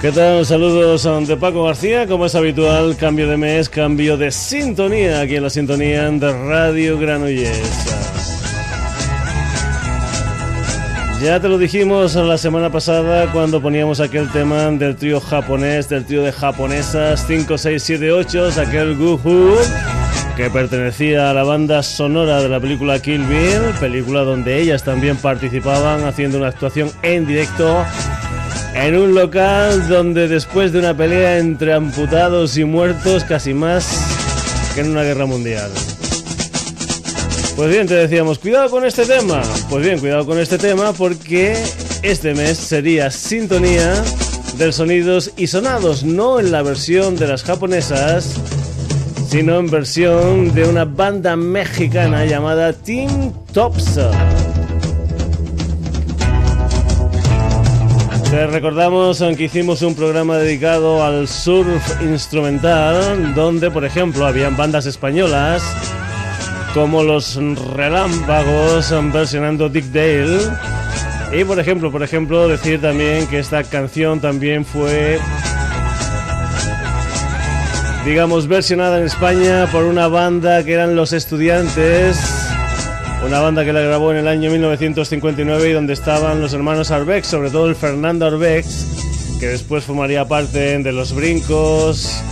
¿Qué tal? Saludos de Paco García. Como es habitual, cambio de mes, cambio de sintonía aquí en la sintonía de Radio Granollers. Ya te lo dijimos la semana pasada cuando poníamos aquel tema del trío japonés, del trío de japonesas 5, 6, 7, 8, aquel Guhu que pertenecía a la banda sonora de la película Kill Bill, película donde ellas también participaban haciendo una actuación en directo en un local donde después de una pelea entre amputados y muertos, casi más que en una guerra mundial. Pues bien, te decíamos, cuidado con este tema. Pues bien, cuidado con este tema porque este mes sería sintonía de sonidos y sonados, no en la versión de las japonesas, sino en versión de una banda mexicana llamada Team Topsa. Te recordamos que hicimos un programa dedicado al surf instrumental, donde por ejemplo habían bandas españolas como los Relámpagos versionando Dick Dale. Y por ejemplo, por ejemplo, decir también que esta canción también fue digamos versionada en España por una banda que eran Los Estudiantes una banda que la grabó en el año 1959 y donde estaban los hermanos Arbex, sobre todo el Fernando Arbex, que después formaría parte de Los Brincos,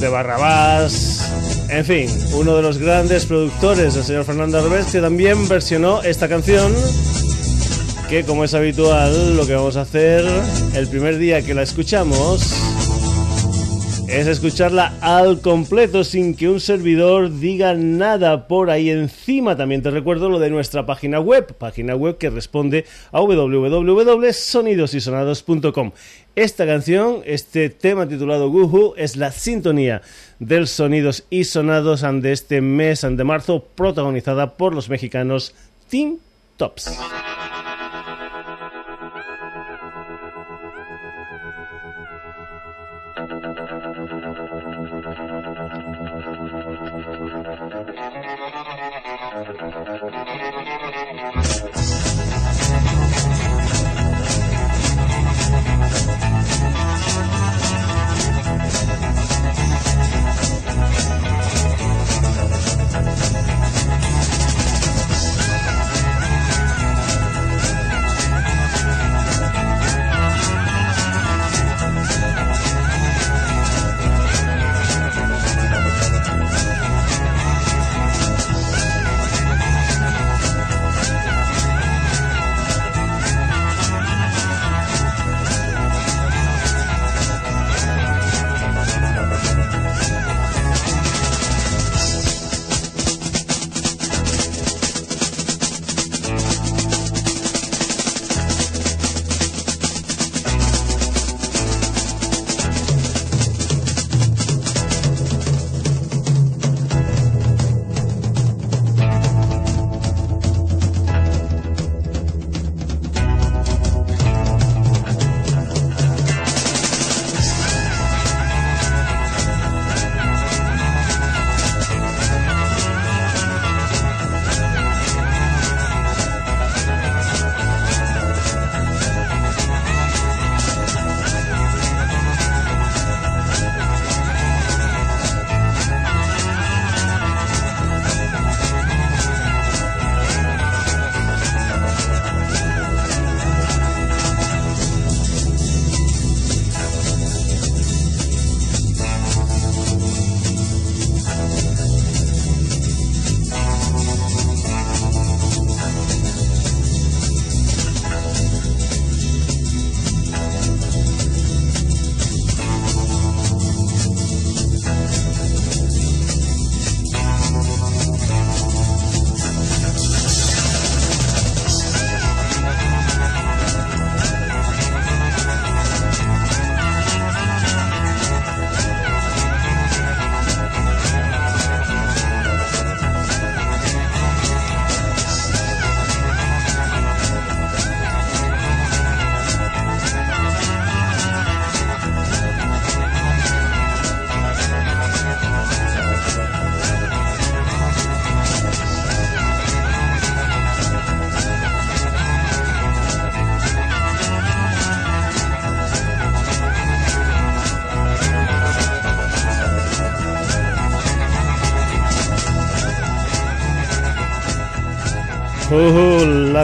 de Barrabás, en fin, uno de los grandes productores, el señor Fernando Arbex, que también versionó esta canción, que como es habitual, lo que vamos a hacer el primer día que la escuchamos es escucharla al completo sin que un servidor diga nada por ahí encima. También te recuerdo lo de nuestra página web, página web que responde a www.sonidosysonados.com. Esta canción, este tema titulado Guhu, es la sintonía del Sonidos y Sonados de este mes de marzo, protagonizada por los mexicanos Team Tops.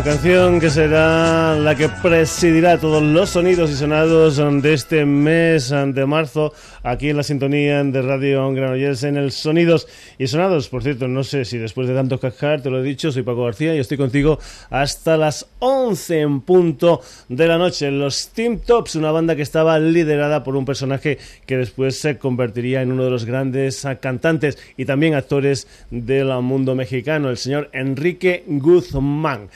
Canción que será la que presidirá todos los sonidos y sonados de este mes de marzo aquí en la sintonía de Radio Granollers en el Sonidos y Sonados. Por cierto, no sé si después de tanto cascar, te lo he dicho, soy Paco García y estoy contigo hasta las 11 en punto de la noche. Los Team Tops, una banda que estaba liderada por un personaje que después se convertiría en uno de los grandes cantantes y también actores del mundo mexicano, el señor Enrique Guzmán.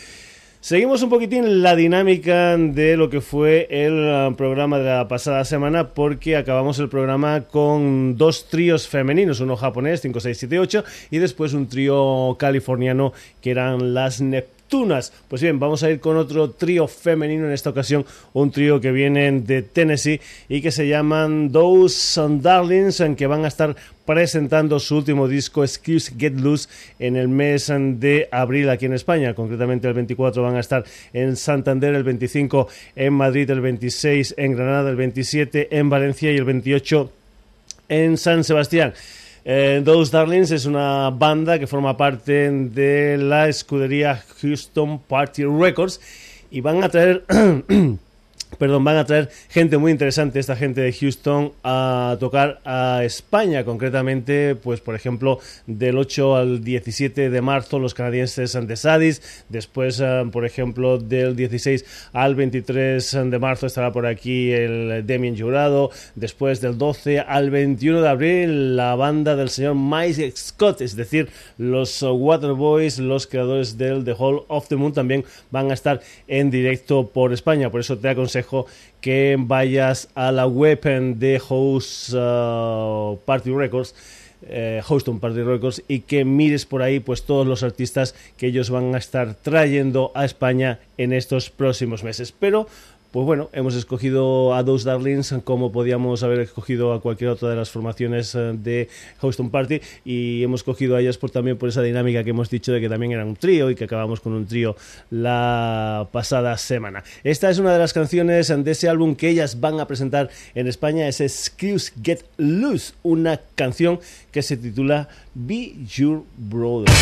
Seguimos un poquitín la dinámica de lo que fue el uh, programa de la pasada semana porque acabamos el programa con dos tríos femeninos, uno japonés 5, 6, 7, 8 y después un trío californiano que eran las Neptunas. Pues bien, vamos a ir con otro trío femenino en esta ocasión, un trío que vienen de Tennessee y que se llaman Those Darlings, en que van a estar presentando su último disco Excuse Get Loose en el mes de abril aquí en España. Concretamente el 24 van a estar en Santander, el 25 en Madrid, el 26 en Granada, el 27 en Valencia y el 28 en San Sebastián. Eh, Those Darlings es una banda que forma parte de la escudería Houston Party Records y van a traer perdón, van a traer gente muy interesante, esta gente de Houston, a tocar a España, concretamente, pues por ejemplo, del 8 al 17 de marzo los canadienses de Sadis, después, eh, por ejemplo, del 16 al 23 de marzo estará por aquí el Demian Jurado, después del 12 al 21 de abril la banda del señor Mike Scott, es decir, los Waterboys, los creadores del The Hall of the Moon también van a estar en directo por España, por eso te que vayas a la web de Host uh, Party Records. Eh, Houston Party Records y que mires por ahí pues todos los artistas que ellos van a estar trayendo a España en estos próximos meses pero pues bueno, hemos escogido a Those Darlings como podíamos haber escogido a cualquier otra de las formaciones eh, de Houston Party y hemos escogido a ellas por, también por esa dinámica que hemos dicho de que también eran un trío y que acabamos con un trío la pasada semana. Esta es una de las canciones de ese álbum que ellas van a presentar en España, es Excuse Get Loose, una canción que se titula Be Your Brother.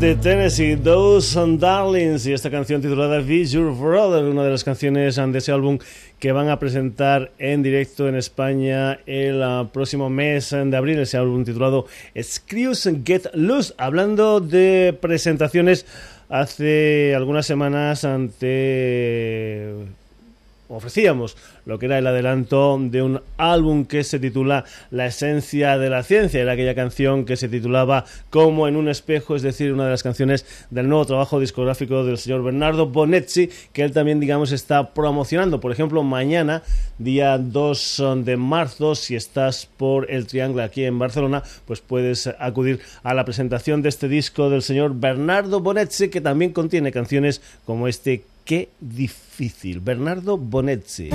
De Tennessee, Those Darlings, y esta canción titulada Be Your Brother, una de las canciones de ese álbum que van a presentar en directo en España el ah, próximo mes de abril, ese álbum titulado Screws Get Loose. Hablando de presentaciones, hace algunas semanas ante ofrecíamos lo que era el adelanto de un álbum que se titula La esencia de la ciencia. Era aquella canción que se titulaba Como en un espejo, es decir, una de las canciones del nuevo trabajo discográfico del señor Bernardo Bonetti, que él también, digamos, está promocionando. Por ejemplo, mañana, día 2 de marzo, si estás por el Triángulo aquí en Barcelona, pues puedes acudir a la presentación de este disco del señor Bernardo Bonetti, que también contiene canciones como este Qué difícil. Bernardo Bonetti.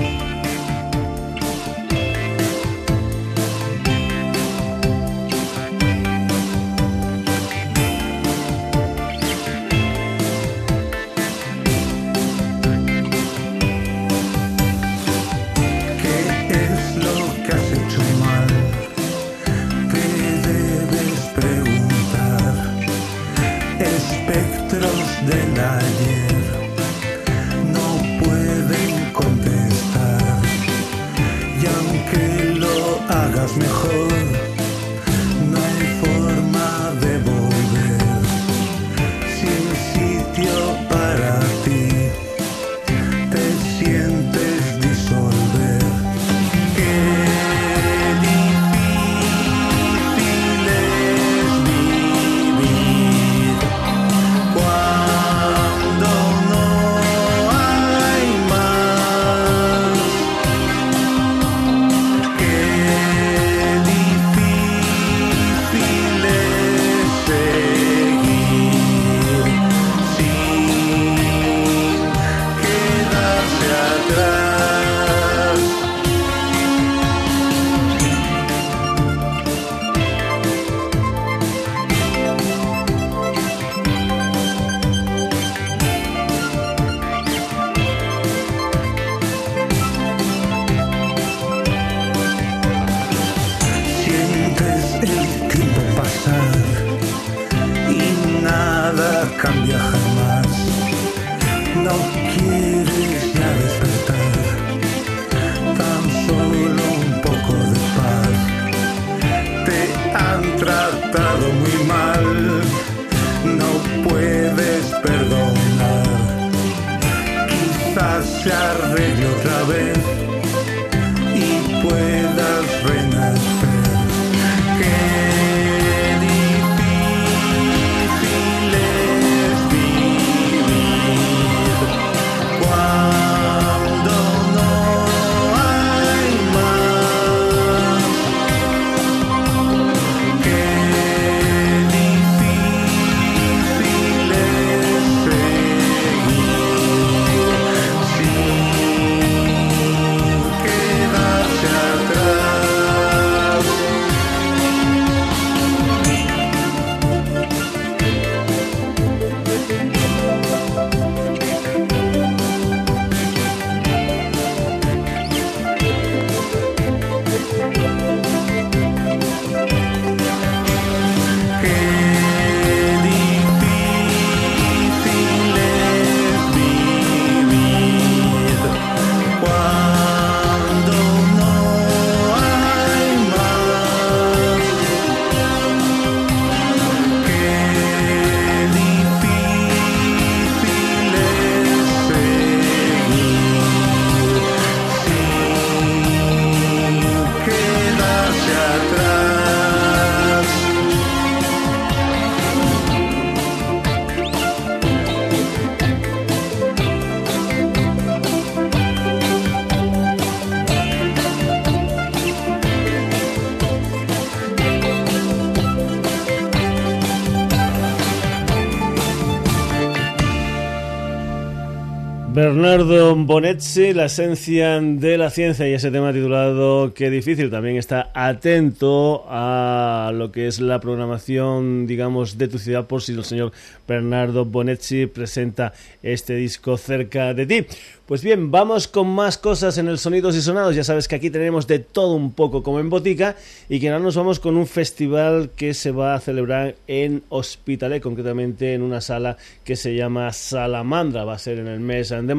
Bernardo Bonetti, la esencia de la ciencia y ese tema titulado Qué difícil. También está atento a lo que es la programación, digamos, de tu ciudad por si el señor Bernardo Bonetti presenta este disco cerca de ti. Pues bien, vamos con más cosas en el Sonidos y Sonados. Ya sabes que aquí tenemos de todo un poco como en botica y que ahora nos vamos con un festival que se va a celebrar en Hospitalet, concretamente en una sala que se llama Salamandra. Va a ser en el mes de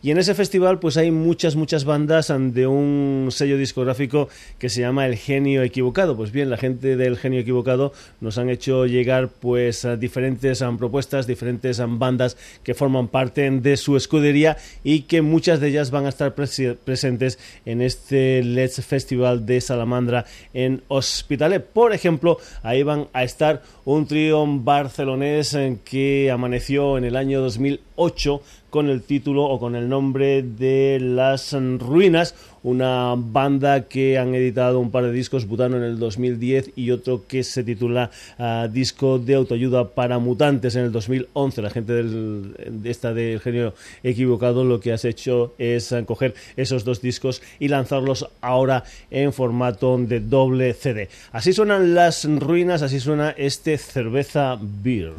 y en ese festival pues hay muchas, muchas bandas de un sello discográfico que se llama El Genio Equivocado. Pues bien, la gente del Genio Equivocado nos han hecho llegar pues diferentes propuestas, diferentes bandas que forman parte de su escudería y que muchas de ellas van a estar presentes en este Let's Festival de Salamandra en Hospitalet. Por ejemplo, ahí van a estar un trío barcelonés que amaneció en el año 2008 con el título o con el nombre de Las Ruinas, una banda que han editado un par de discos, Butano en el 2010 y otro que se titula ah, Disco de Autoayuda para Mutantes en el 2011. La gente de esta del genio equivocado lo que has hecho es coger esos dos discos y lanzarlos ahora en formato de doble CD. Así suenan las ruinas, así suena este cerveza beer.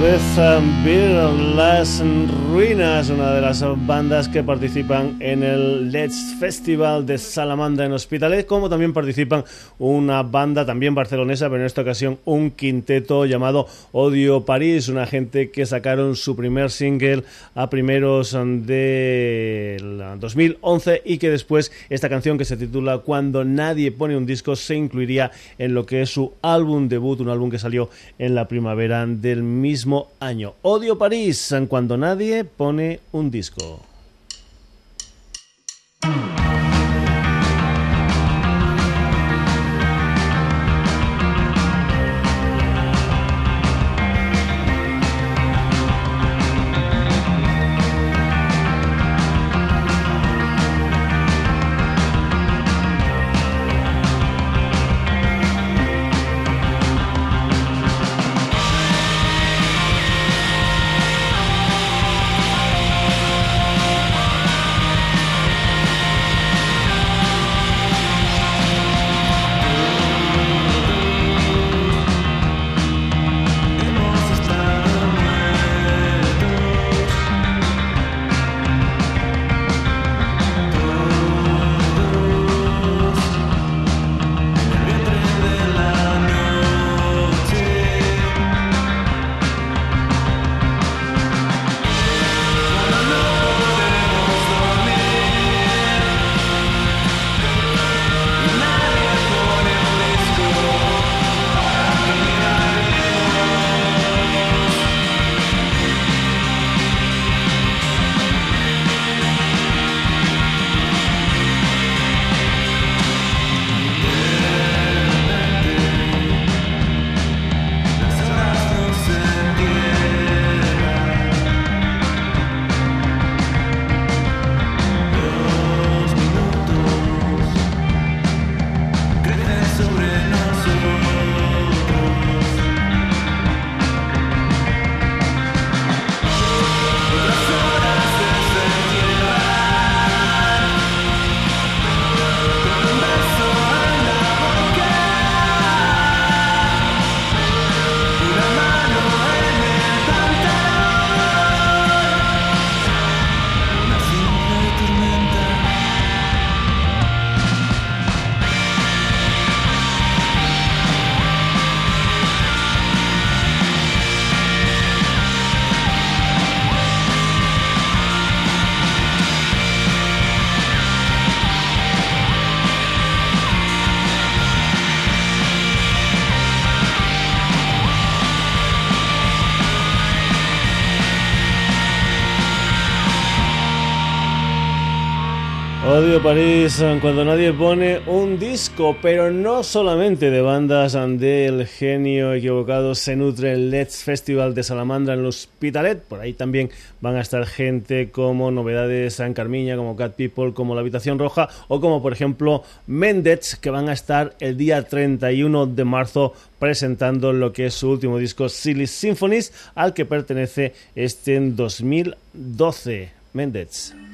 with a bit of lesson really Una de las bandas que participan en el Let's Festival de Salamandra en Hospitalet, como también participan una banda también barcelonesa, pero en esta ocasión un quinteto llamado Odio París, una gente que sacaron su primer single a primeros de 2011 y que después esta canción que se titula Cuando nadie pone un disco se incluiría en lo que es su álbum debut, un álbum que salió en la primavera del mismo año. Odio París, cuando nadie pone un disco. París cuando nadie pone un disco, pero no solamente de bandas del genio equivocado se nutre el Let's Festival de Salamandra en el Hospitalet, por ahí también van a estar gente como Novedades San Carmiña, como Cat People, como La Habitación Roja o como por ejemplo Mendez que van a estar el día 31 de marzo presentando lo que es su último disco Silly Symphonies al que pertenece este en 2012. Mendez.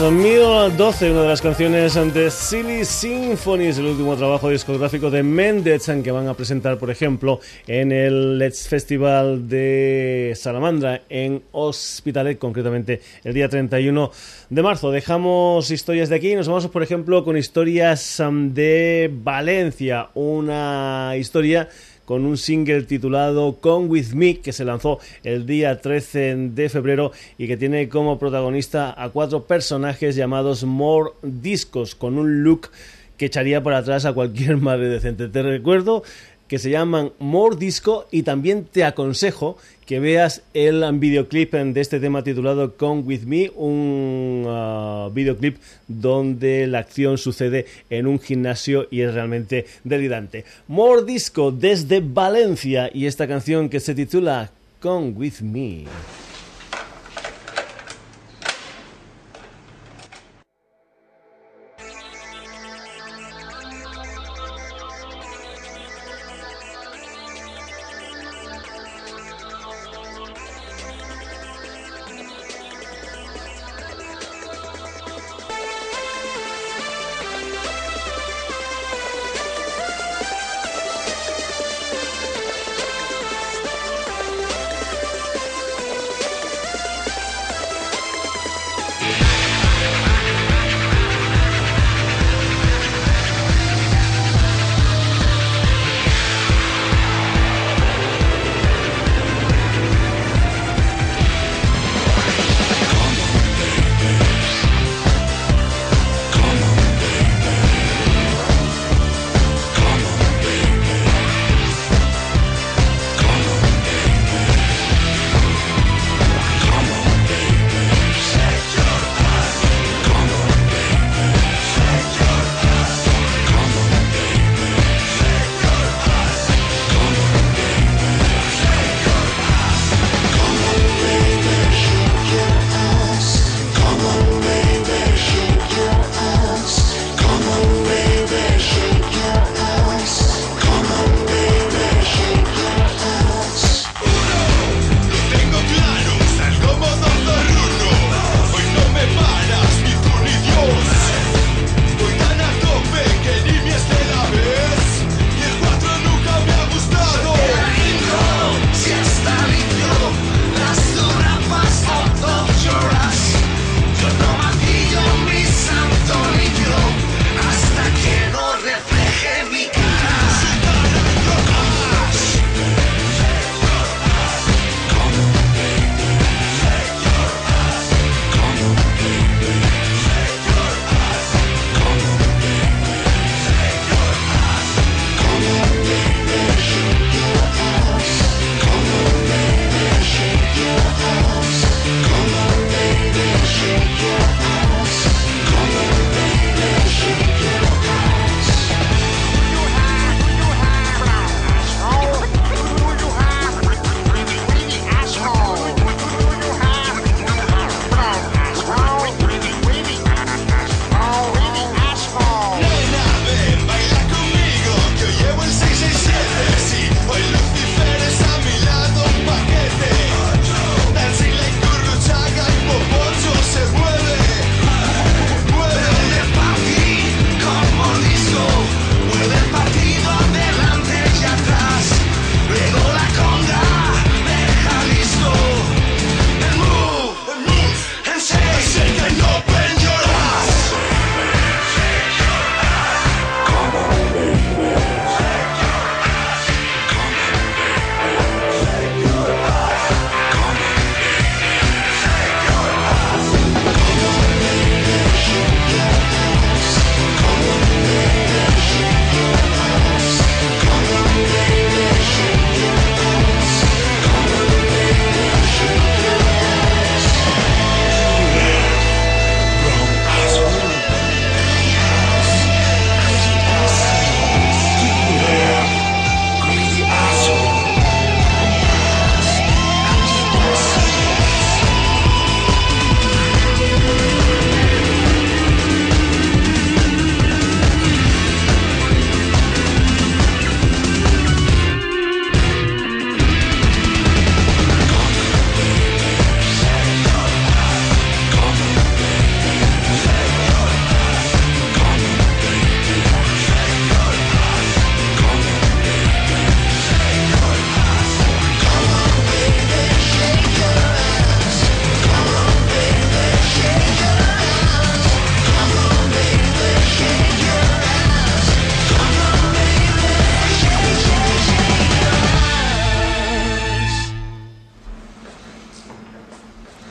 2012, una de las canciones de Silly Symphonies, el último trabajo discográfico de Mendez, que van a presentar, por ejemplo, en el Let's Festival de Salamandra, en Hospitalet, concretamente el día 31 de marzo. Dejamos historias de aquí nos vamos, por ejemplo, con historias um, de Valencia, una historia con un single titulado Come With Me que se lanzó el día 13 de febrero y que tiene como protagonista a cuatro personajes llamados More Discos con un look que echaría para atrás a cualquier madre decente. Te recuerdo que se llaman More Disco y también te aconsejo que veas el videoclip de este tema titulado Come With Me, un uh, videoclip donde la acción sucede en un gimnasio y es realmente delirante. More Disco desde Valencia y esta canción que se titula Come With Me.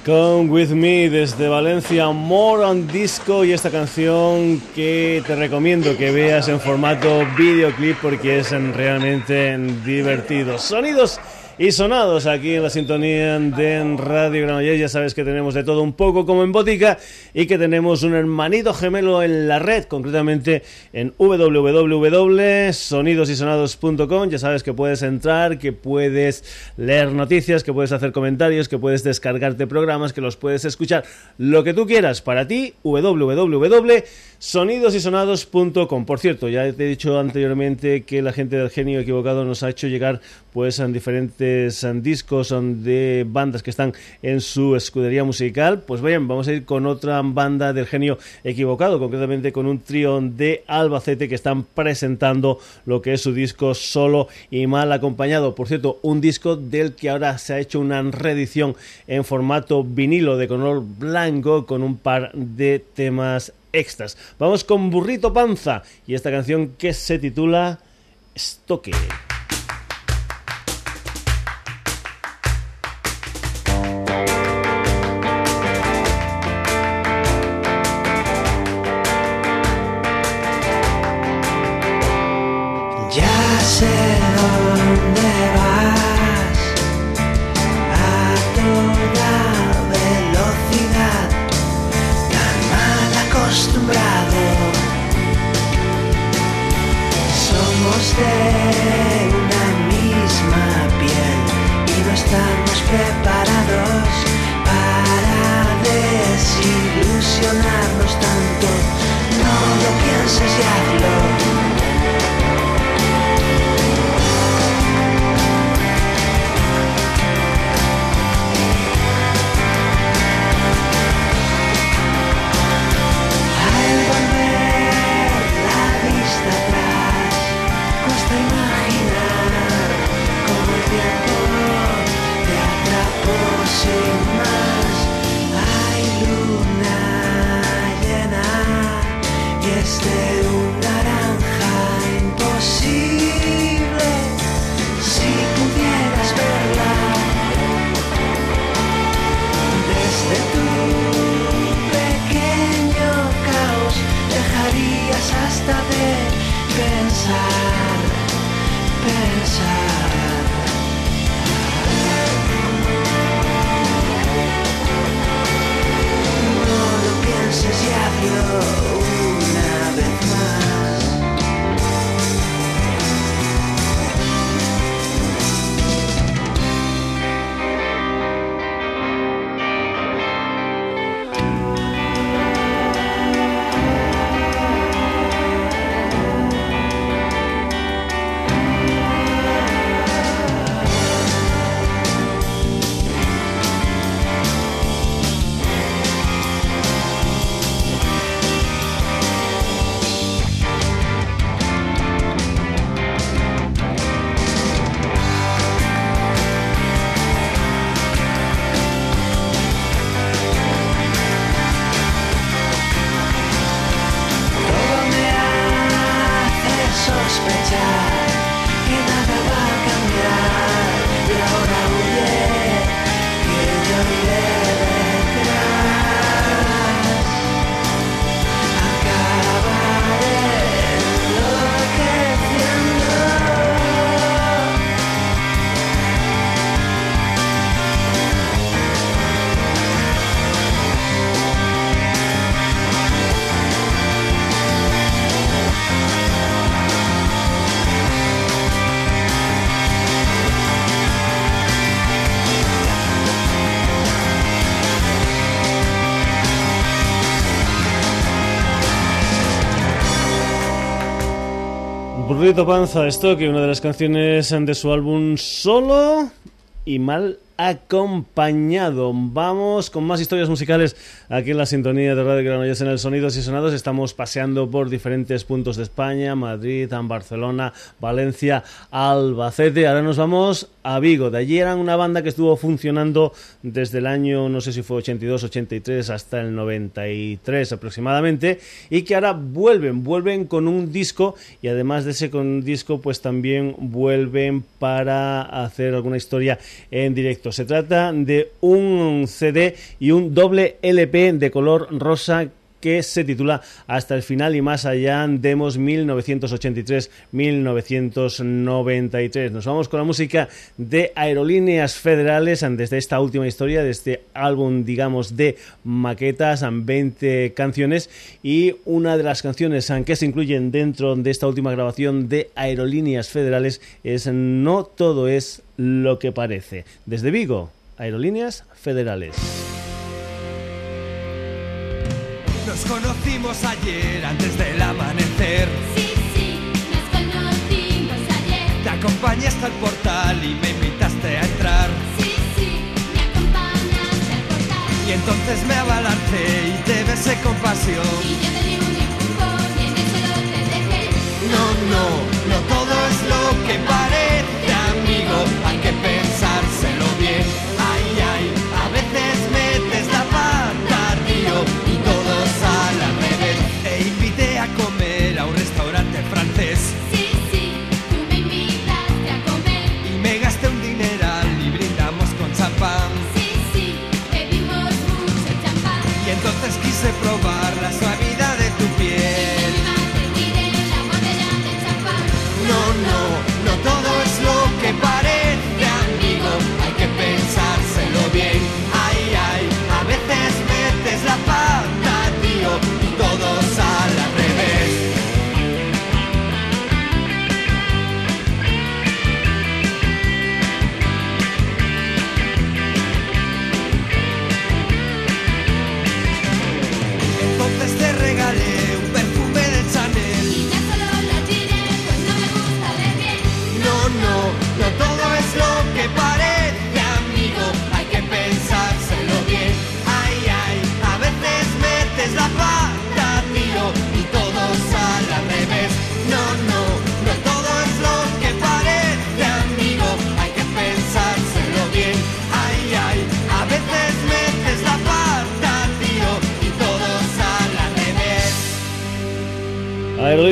Come With Me desde Valencia, More on Disco y esta canción que te recomiendo que veas en formato videoclip porque es realmente divertido. Sonidos y sonados aquí en la sintonía de Radio Granollers. Ya sabes que tenemos de todo un poco como en botica y que tenemos un hermanito gemelo en la red, concretamente en www.sonidosysonados.com. Ya sabes que puedes entrar, que puedes leer noticias, que puedes hacer comentarios, que puedes descargarte programas, que los puedes escuchar, lo que tú quieras para ti, www.sonidosysonados.com. Por cierto, ya te he dicho anteriormente que la gente del genio equivocado nos ha hecho llegar pues en diferentes discos de bandas que están en su escudería musical. Pues bien, vamos a ir con otra banda del genio equivocado, concretamente con un trío de Albacete que están presentando lo que es su disco solo y mal acompañado. Por cierto, un disco del que ahora se ha hecho una reedición en formato vinilo de color blanco con un par de temas extras. Vamos con Burrito Panza y esta canción que se titula Stoque. Panza, esto que una de las canciones de su álbum Solo y Mal acompañado. Vamos con más historias musicales aquí en la sintonía de Radio Granollers en el Sonidos y Sonados. Estamos paseando por diferentes puntos de España, Madrid, Barcelona, Valencia, Albacete. Ahora nos vamos a Vigo. De allí eran una banda que estuvo funcionando desde el año, no sé si fue 82, 83 hasta el 93 aproximadamente y que ahora vuelven, vuelven con un disco y además de ese con disco pues también vuelven para hacer alguna historia en directo. Se trata de un CD y un doble LP de color rosa que se titula Hasta el final y más allá, Demos 1983-1993. Nos vamos con la música de Aerolíneas Federales desde esta última historia, de este álbum, digamos, de maquetas, 20 canciones y una de las canciones que se incluyen dentro de esta última grabación de Aerolíneas Federales es No todo es lo que parece. Desde Vigo, Aerolíneas Federales. Nos conocimos ayer antes del amanecer. Sí, sí, nos conocimos ayer. Te acompañé hasta el portal y me invitaste a entrar. Sí, sí, me acompañaste al portal. Y entonces me abalancé y te besé con pasión. Y yo te di un empujón y en eso lo te dejé. No, no, no todo es lo que parece, amigo.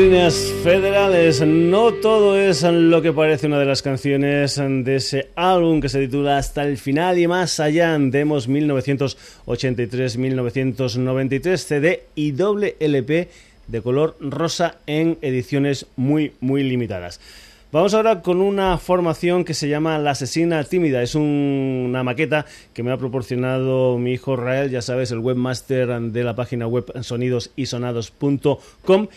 Aerolíneas Federales, no todo es lo que parece una de las canciones de ese álbum que se titula Hasta el final y más allá, demos 1983-1993, CD y doble LP de color rosa en ediciones muy, muy limitadas. Vamos ahora con una formación que se llama La Asesina Tímida. Es un- una maqueta que me ha proporcionado mi hijo Rael, ya sabes, el webmaster de la página web sonidosysonados.com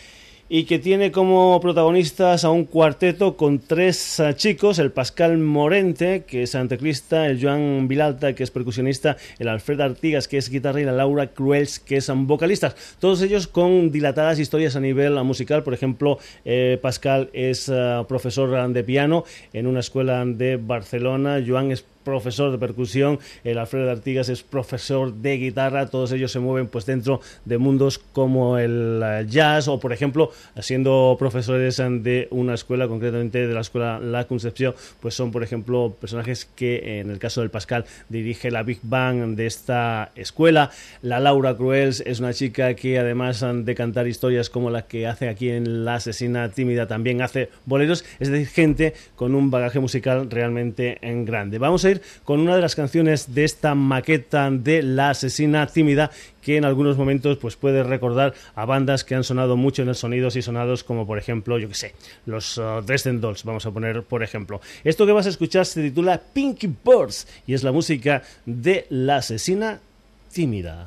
y que tiene como protagonistas a un cuarteto con tres eh, chicos, el Pascal Morente, que es teclista, el Joan Vilalta, que es percusionista, el Alfred Artigas, que es guitarra, y la Laura Cruels, que es vocalistas. Todos ellos con dilatadas historias a nivel eh, musical. Por ejemplo, eh, Pascal es eh, profesor de piano en una escuela de Barcelona, Joan es profesor de percusión, el Alfredo Artigas es profesor de guitarra, todos ellos se mueven pues dentro de mundos como el jazz o por ejemplo siendo profesores de una escuela, concretamente de la escuela La Concepción, pues son por ejemplo personajes que en el caso del Pascal dirige la Big Bang de esta escuela, la Laura Cruels es una chica que además de cantar historias como la que hace aquí en La Asesina Tímida también hace boleros, es decir, gente con un bagaje musical realmente en grande. Vamos a con una de las canciones de esta maqueta de La Asesina Tímida que en algunos momentos pues puede recordar a bandas que han sonado mucho en el sonidos y sonados como por ejemplo, yo que sé, los uh, Dresden Dolls, vamos a poner por ejemplo. Esto que vas a escuchar se titula Pinky Birds y es la música de La Asesina Tímida.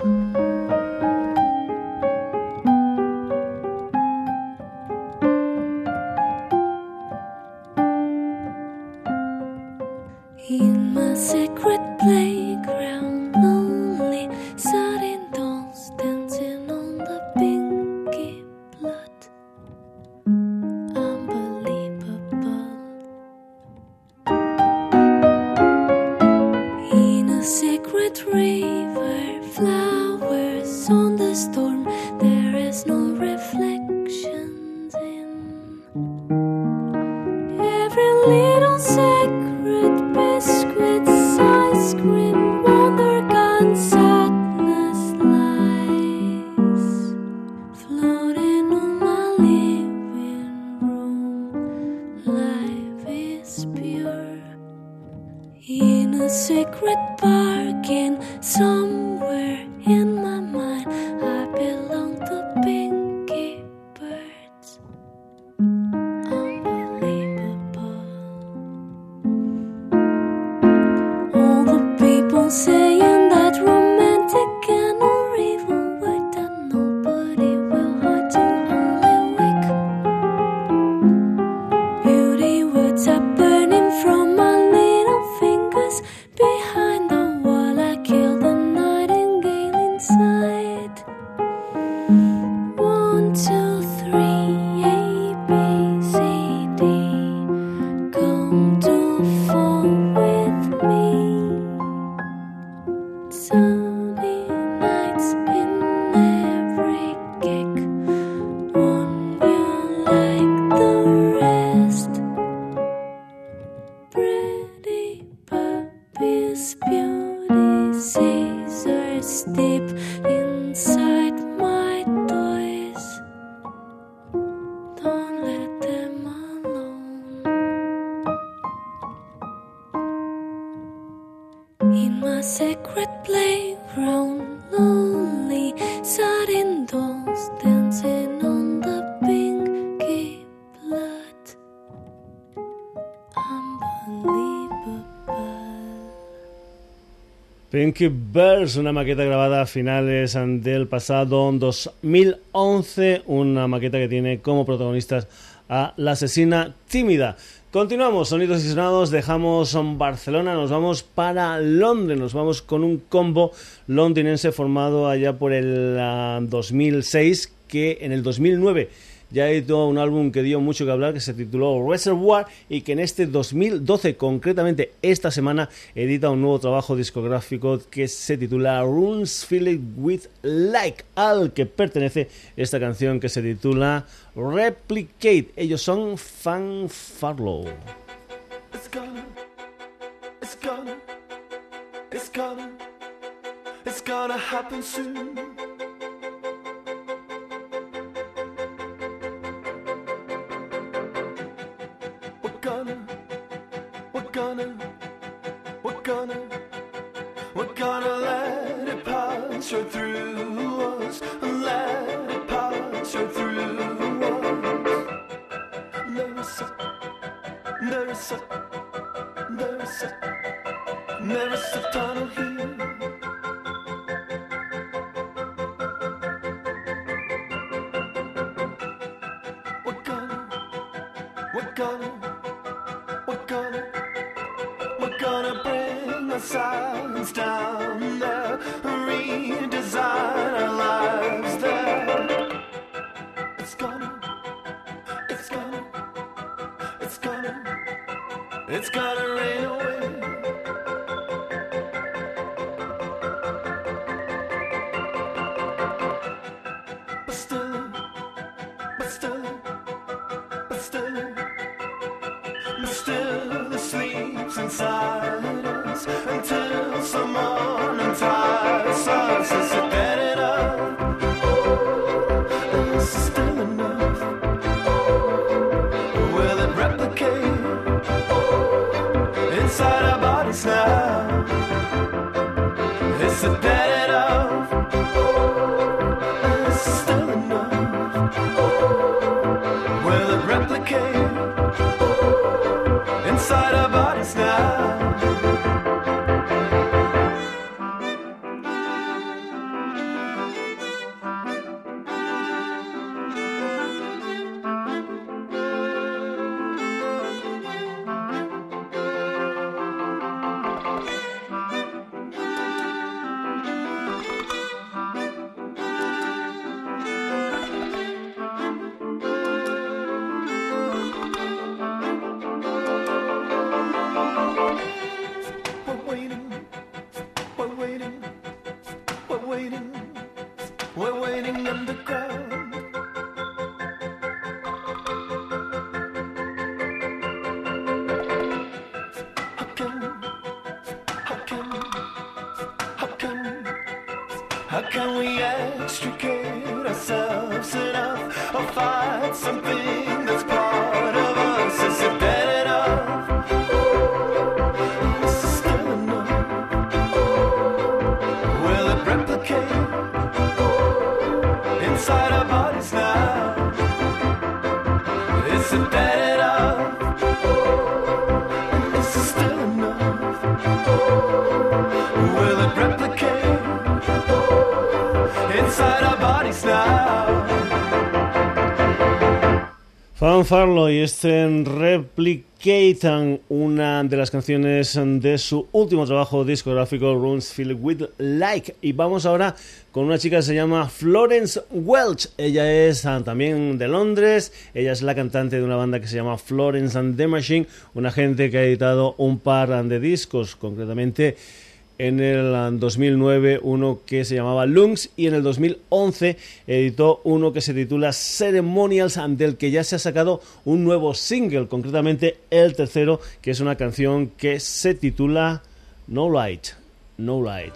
Pinky Birds, una maqueta grabada a finales del pasado 2011, una maqueta que tiene como protagonistas a la asesina tímida. Continuamos, sonidos y sonados, dejamos Barcelona, nos vamos para Londres, nos vamos con un combo londinense formado allá por el ah, 2006 que en el 2009 ya editó un álbum que dio mucho que hablar, que se tituló Reservoir, y que en este 2012, concretamente esta semana, edita un nuevo trabajo discográfico que se titula Runes Filled with Like, al que pertenece esta canción que se titula Replicate. Ellos son Fan Farlow. It's it's it's gonna happen soon. Fan Farlow y este Replicate, una de las canciones de su último trabajo discográfico, Runes Filled With Like. Y vamos ahora con una chica que se llama Florence Welch. Ella es ah, también de Londres. Ella es la cantante de una banda que se llama Florence and the Machine, una gente que ha editado un par de discos, concretamente en el 2009 uno que se llamaba Lungs y en el 2011 editó uno que se titula Ceremonials del que ya se ha sacado un nuevo single, concretamente el tercero, que es una canción que se titula No Light, No Light.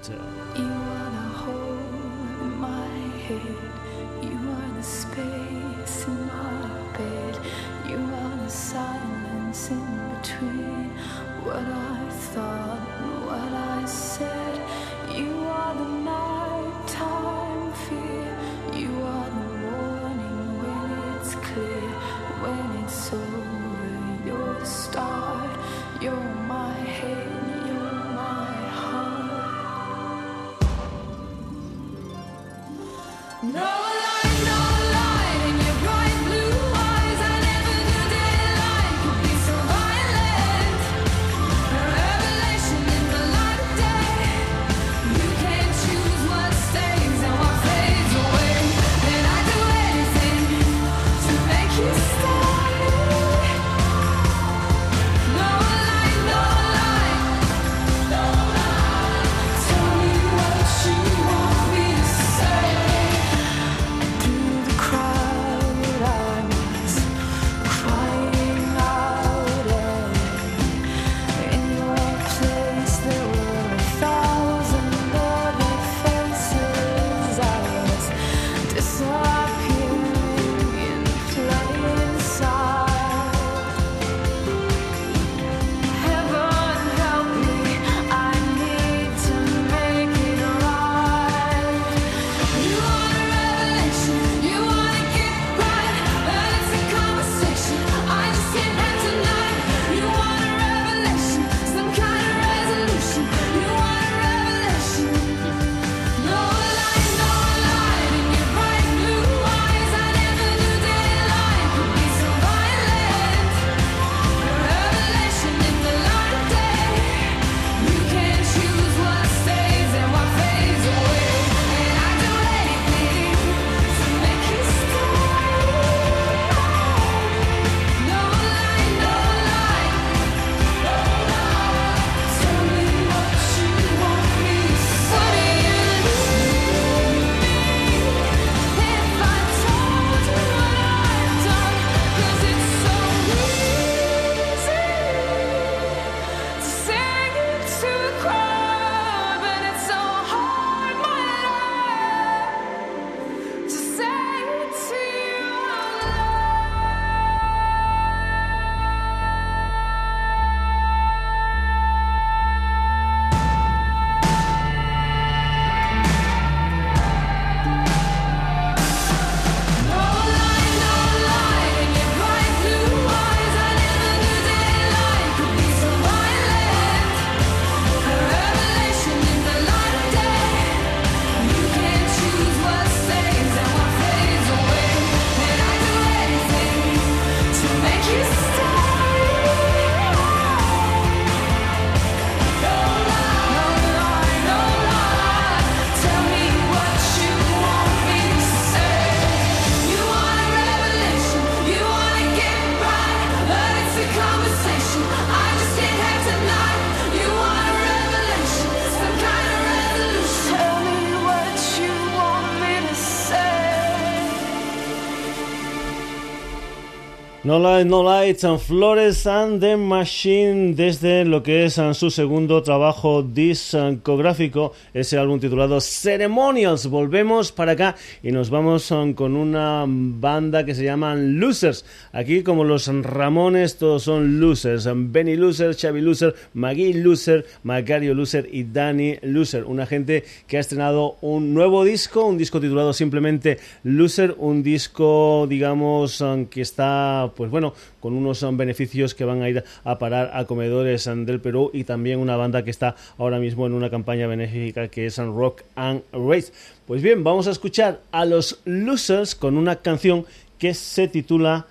No Lights, No Lights, and Flores and the Machine desde lo que es uh, su segundo trabajo discográfico, ese álbum titulado Ceremonials. Volvemos para acá y nos vamos um, con una banda que se llaman Losers. Aquí como los Ramones todos son Losers. Benny Loser, Xavi Loser, Maggie Loser, Macario Loser y Danny Loser. Una gente que ha estrenado un nuevo disco, un disco titulado simplemente Loser, un disco digamos um, que está pues bueno, con unos um, beneficios que van a ir a parar a comedores um, del Perú y también una banda que está ahora mismo en una campaña benéfica que es um, Rock and Race. Pues bien, vamos a escuchar a los Losers con una canción que se titula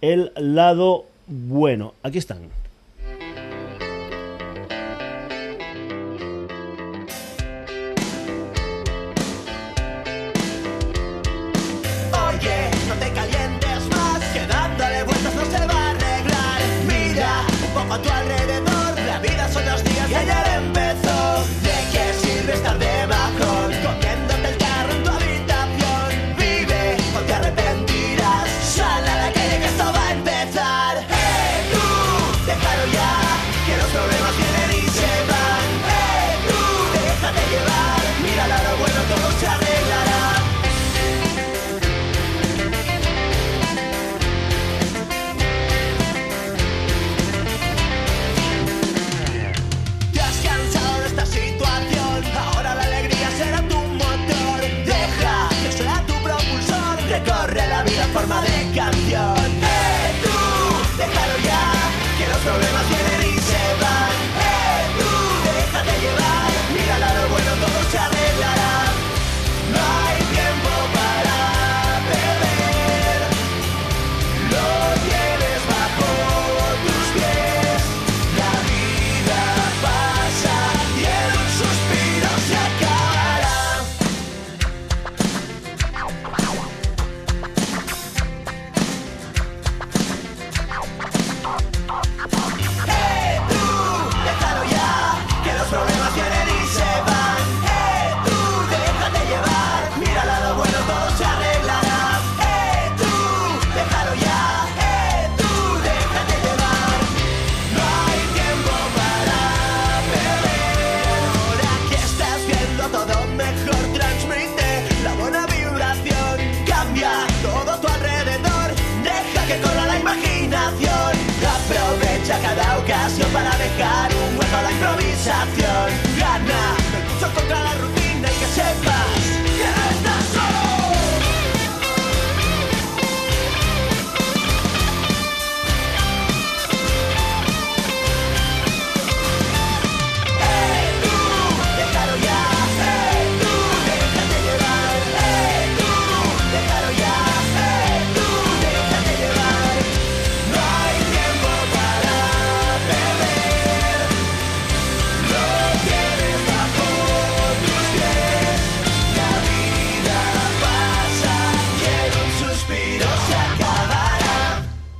El lado bueno. Aquí están. A tu alrededor,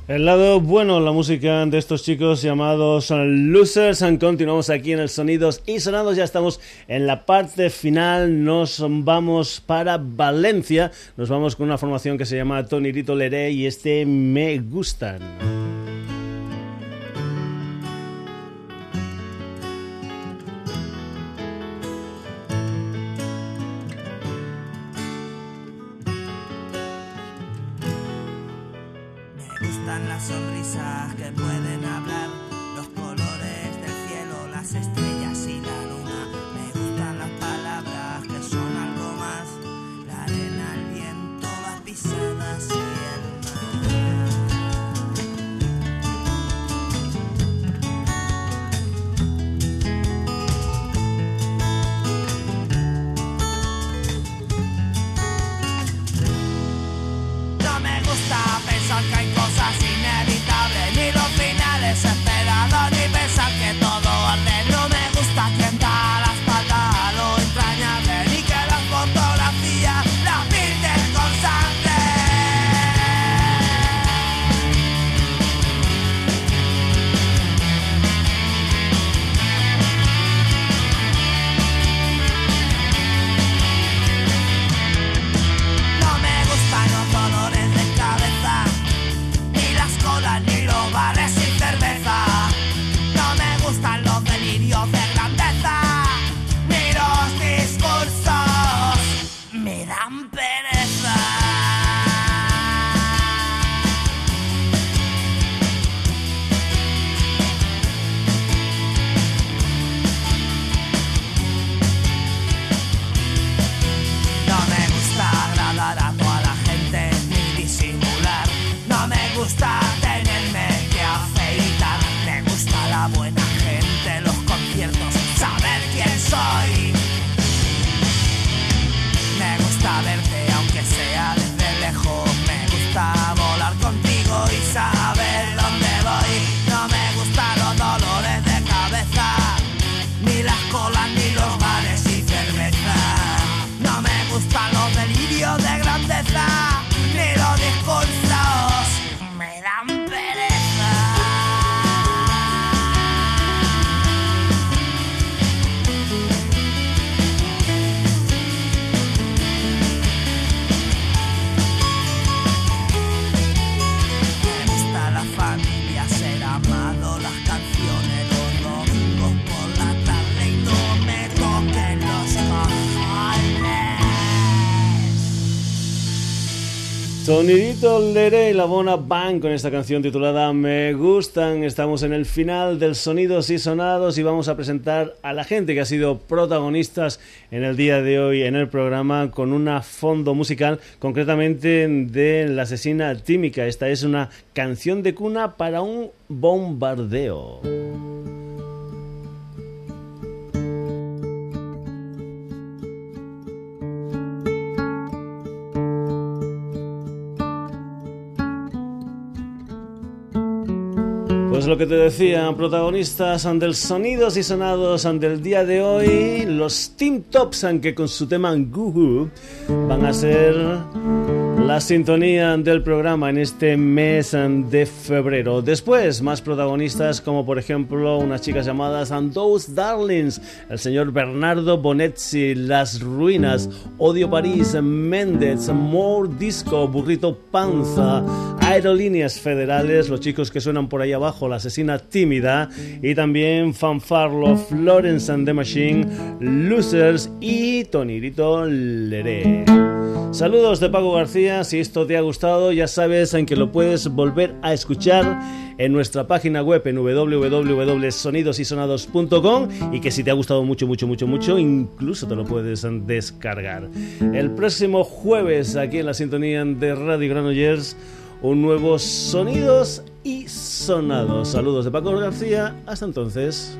El lado bueno, la música de estos chicos llamados Losers. And continuamos aquí en el Sonidos y Sonados. Ya estamos en la parte final. Nos vamos para Valencia. Nos vamos con una formación que se llama Tony Rito Leré y este Me Gustan. Leré y la Bona Bang con esta canción titulada Me Gustan. Estamos en el final del Sonidos y Sonados y vamos a presentar a la gente que ha sido protagonistas en el día de hoy en el programa con una fondo musical, concretamente de La Asesina Tímica. Esta es una canción de cuna para un bombardeo. Pues lo que te decía, protagonistas del sonidos y sonados del día de hoy, los Team Tops, aunque con su tema Gugu, van a ser la sintonía del programa en este mes de febrero. Después, más protagonistas como por ejemplo unas chicas llamadas And Those Darlings, el señor Bernardo Bonetti, Las Ruinas, Odio París, Méndez, More Disco, Burrito Panza, Aerolíneas Federales, los chicos que suenan por ahí abajo, La Asesina Tímida, y también Fanfarlo, Florence and the Machine, Losers y Tonirito Leré. Saludos de Paco García, si esto te ha gustado ya sabes en que lo puedes volver a escuchar en nuestra página web en www.sonidosysonados.com y que si te ha gustado mucho, mucho, mucho, mucho, incluso te lo puedes descargar. El próximo jueves aquí en la sintonía de Radio Granollers un nuevo Sonidos y Sonados. Saludos de Paco García, hasta entonces.